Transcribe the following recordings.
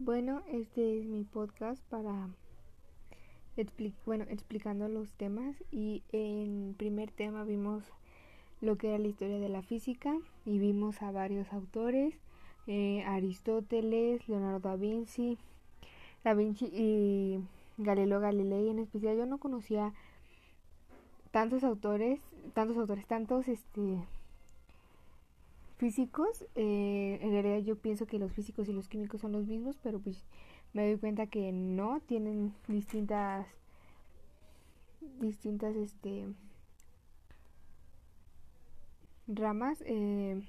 Bueno, este es mi podcast para bueno, explicando los temas y en primer tema vimos lo que era la historia de la física y vimos a varios autores, eh, Aristóteles, Leonardo da Vinci, da Vinci y Galileo Galilei en especial. Yo no conocía tantos autores, tantos autores, tantos este físicos, eh, en realidad yo pienso que los físicos y los químicos son los mismos, pero pues me doy cuenta que no, tienen distintas, distintas, este, ramas. Eh,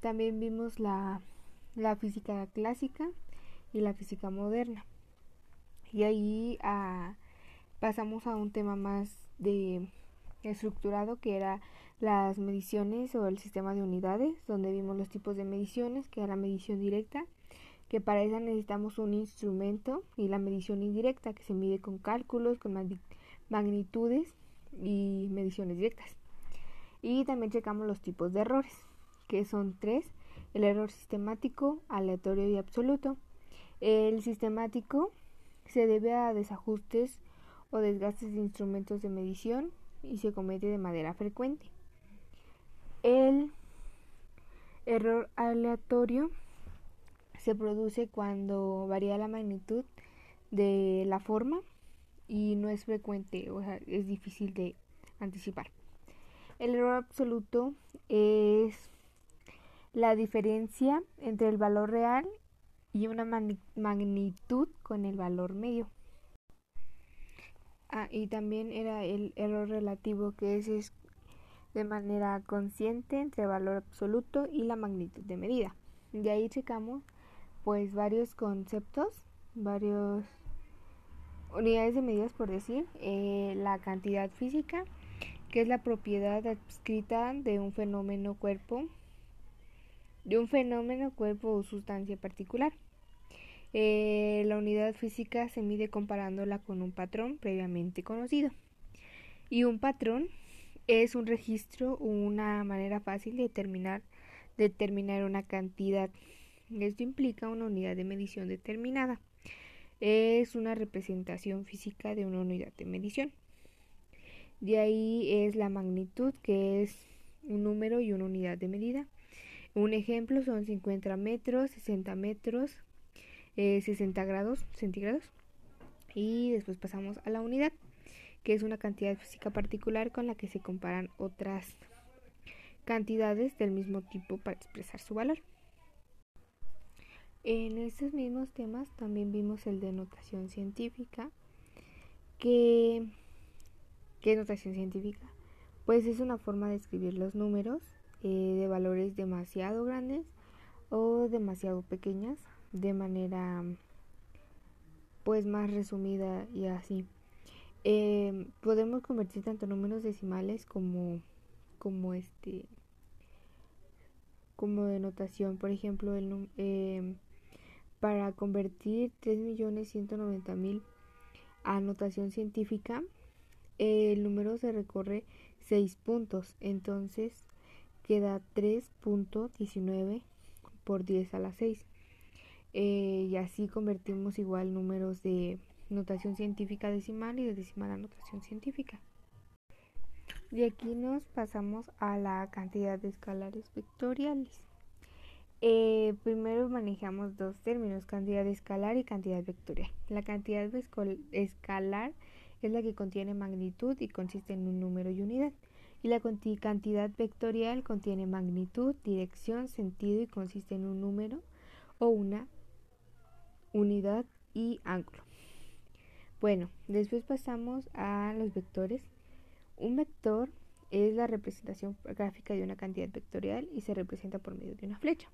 también vimos la, la física clásica y la física moderna. Y ahí ah, pasamos a un tema más de estructurado que era las mediciones o el sistema de unidades, donde vimos los tipos de mediciones, que era la medición directa, que para esa necesitamos un instrumento, y la medición indirecta, que se mide con cálculos, con magnitudes y mediciones directas. Y también checamos los tipos de errores, que son tres, el error sistemático, aleatorio y absoluto. El sistemático se debe a desajustes o desgastes de instrumentos de medición y se comete de manera frecuente. El error aleatorio se produce cuando varía la magnitud de la forma y no es frecuente, o sea, es difícil de anticipar. El error absoluto es la diferencia entre el valor real y una magnitud con el valor medio. Ah, y también era el error relativo que es de manera consciente entre valor absoluto y la magnitud de medida. De ahí checamos pues varios conceptos, varios unidades de medidas por decir, eh, la cantidad física, que es la propiedad adscrita de un fenómeno cuerpo, de un fenómeno cuerpo o sustancia particular. Eh, la unidad física se mide comparándola con un patrón previamente conocido. Y un patrón es un registro o una manera fácil de determinar, determinar una cantidad. Esto implica una unidad de medición determinada. Es una representación física de una unidad de medición. De ahí es la magnitud, que es un número y una unidad de medida. Un ejemplo son 50 metros, 60 metros, 60 eh, grados centígrados. Y después pasamos a la unidad que es una cantidad física particular con la que se comparan otras cantidades del mismo tipo para expresar su valor. En estos mismos temas también vimos el de notación científica, que ¿qué es notación científica? Pues es una forma de escribir los números eh, de valores demasiado grandes o demasiado pequeñas de manera pues más resumida y así. Eh, podemos convertir tanto números decimales como, como este como de notación. Por ejemplo, el, eh, para convertir 3.190.000 a notación científica, el número se recorre 6 puntos. Entonces queda 3.19 por 10 a la 6. Eh, y así convertimos igual números de notación científica decimal y de decimal a notación científica. De aquí nos pasamos a la cantidad de escalares vectoriales. Eh, primero manejamos dos términos, cantidad escalar y cantidad vectorial. La cantidad escalar es la que contiene magnitud y consiste en un número y unidad. Y la cantidad vectorial contiene magnitud, dirección, sentido y consiste en un número o una unidad y ángulo. Bueno, después pasamos a los vectores. Un vector es la representación gráfica de una cantidad vectorial y se representa por medio de una flecha.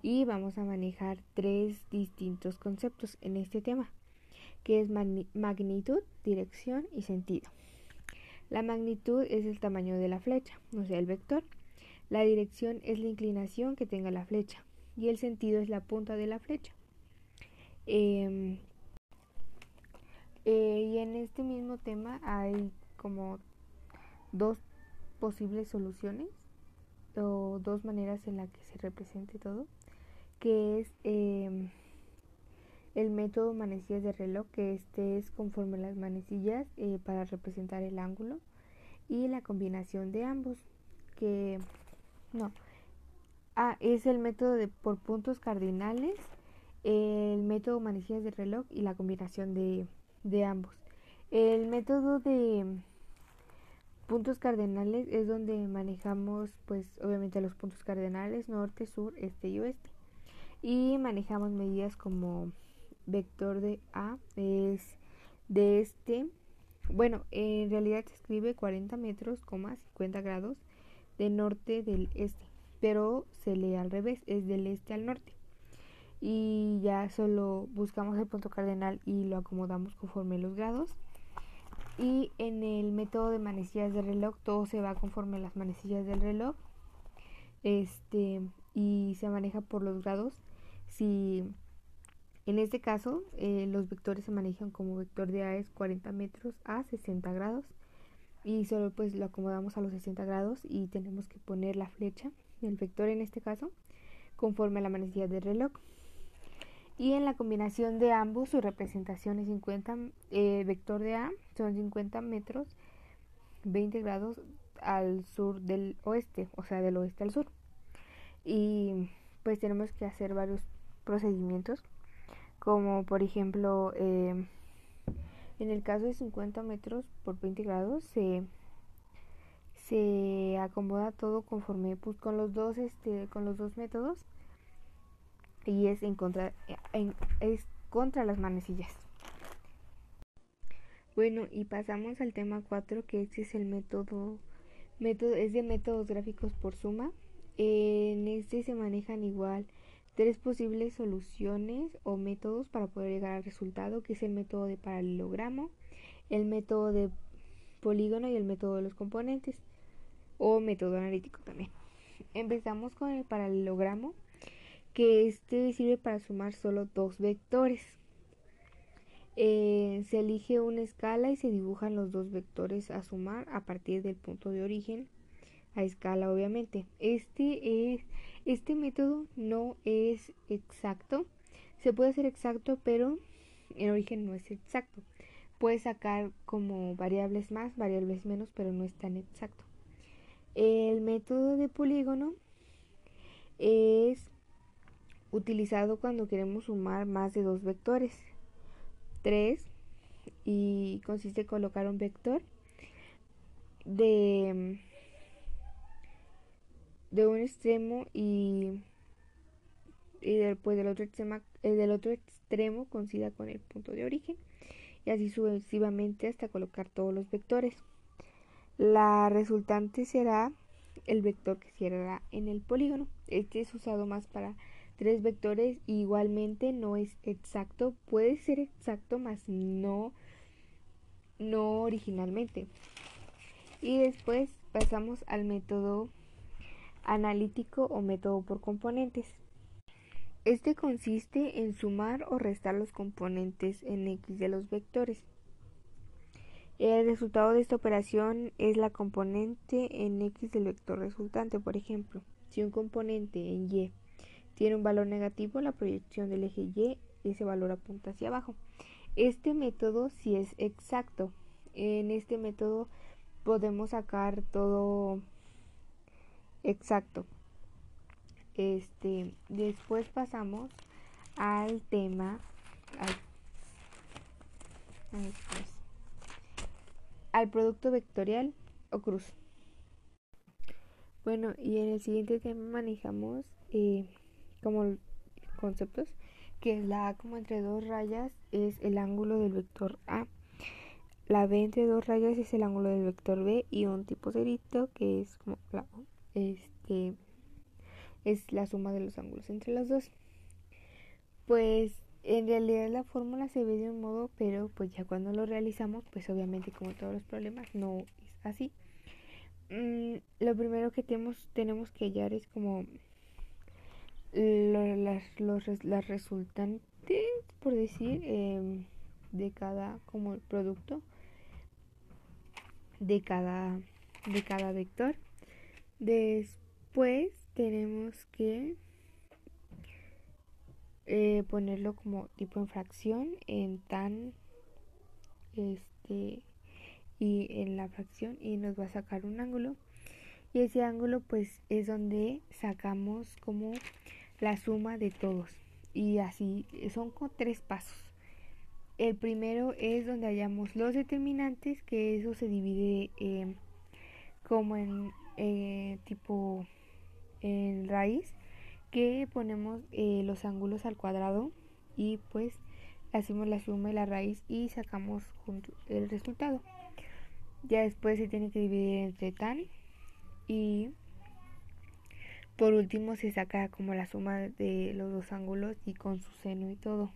Y vamos a manejar tres distintos conceptos en este tema, que es magnitud, dirección y sentido. La magnitud es el tamaño de la flecha, o sea, el vector. La dirección es la inclinación que tenga la flecha y el sentido es la punta de la flecha. Em, eh, y en este mismo tema hay como dos posibles soluciones o dos maneras en las que se represente todo, que es em, el método manecillas de reloj, que este es conforme las manecillas eh, para representar el ángulo, y la combinación de ambos, que no, ah, es el método de por puntos cardinales, el método manecillas de reloj y la combinación de, de ambos. El método de puntos cardinales es donde manejamos, pues, obviamente los puntos cardinales norte, sur, este y oeste. Y manejamos medidas como vector de A es de este, bueno, en realidad se escribe 40 metros, 50 grados de norte del este, pero se lee al revés, es del este al norte. Y ya solo buscamos el punto cardenal y lo acomodamos conforme los grados. Y en el método de manecillas de reloj todo se va conforme las manecillas del reloj. Este, y se maneja por los grados. Si en este caso, eh, los vectores se manejan como vector de A es 40 metros a 60 grados y solo pues lo acomodamos a los 60 grados y tenemos que poner la flecha del vector en este caso conforme a la manecilla del reloj. Y en la combinación de ambos su representación es 50, eh, vector de A son 50 metros 20 grados al sur del oeste, o sea del oeste al sur. Y pues tenemos que hacer varios procedimientos como por ejemplo em, en el caso de 50 metros por 20 grados se, se acomoda todo conforme pues, con los dos este con los dos métodos y es en contra es contra las manecillas. Bueno y pasamos al tema 4 que este es el método método es de métodos gráficos por suma. En este se manejan igual tres posibles soluciones o métodos para poder llegar al resultado, que es el método de paralelogramo, el método de polígono y el método de los componentes o método analítico también. Empezamos con el paralelogramo, que este sirve para sumar solo dos vectores. Eh, se elige una escala y se dibujan los dos vectores a sumar a partir del punto de origen a escala obviamente. Este es este método no es exacto. Se puede hacer exacto, pero en origen no es exacto. Puede sacar como variables más, variables menos, pero no es tan exacto. El método de polígono es utilizado cuando queremos sumar más de dos vectores. 3 y consiste en colocar un vector de de un extremo y, y después del otro extremo, el del otro extremo coincida con el punto de origen y así sucesivamente hasta colocar todos los vectores. La resultante será el vector que cierra en el polígono. Este es usado más para tres vectores igualmente no es exacto, puede ser exacto más no no originalmente. Y después pasamos al método analítico o método por componentes. Este consiste en sumar o restar los componentes en X de los vectores. El resultado de esta operación es la componente en X del vector resultante. Por ejemplo, si un componente en Y tiene un valor negativo, la proyección del eje Y, ese valor apunta hacia abajo. Este método si es exacto. En este método podemos sacar todo Exacto. Este, después pasamos al tema al, producto vectorial o cruz. Bueno, y en el siguiente tema manejamos eh, como conceptos que la A como entre dos rayas es el ángulo del vector A. La B entre dos rayas es el ángulo del vector B y un tipo cerito que es como la O este es la suma de los ángulos entre los dos. Pues en realidad la fórmula se ve de un modo, pero pues ya cuando lo realizamos, pues obviamente como todos los problemas no es así. Mm, lo primero que tenemos, tenemos que hallar es como las, las resultantes, por decir, em, de cada como producto de cada de cada vector. Después tenemos que eh, ponerlo como tipo en fracción en tan este y en la fracción y nos va a sacar un ángulo. Y ese ángulo pues es donde sacamos como la suma de todos y así son con tres pasos el primero es donde hallamos los determinantes que eso se divide eh, como en eh, tipo en raíz que ponemos eh, los ángulos al cuadrado y pues hacemos la suma y la raíz y sacamos el resultado. Ya después se tiene que dividir entre tan y por último se saca como la suma de los dos ángulos y con su seno y todo.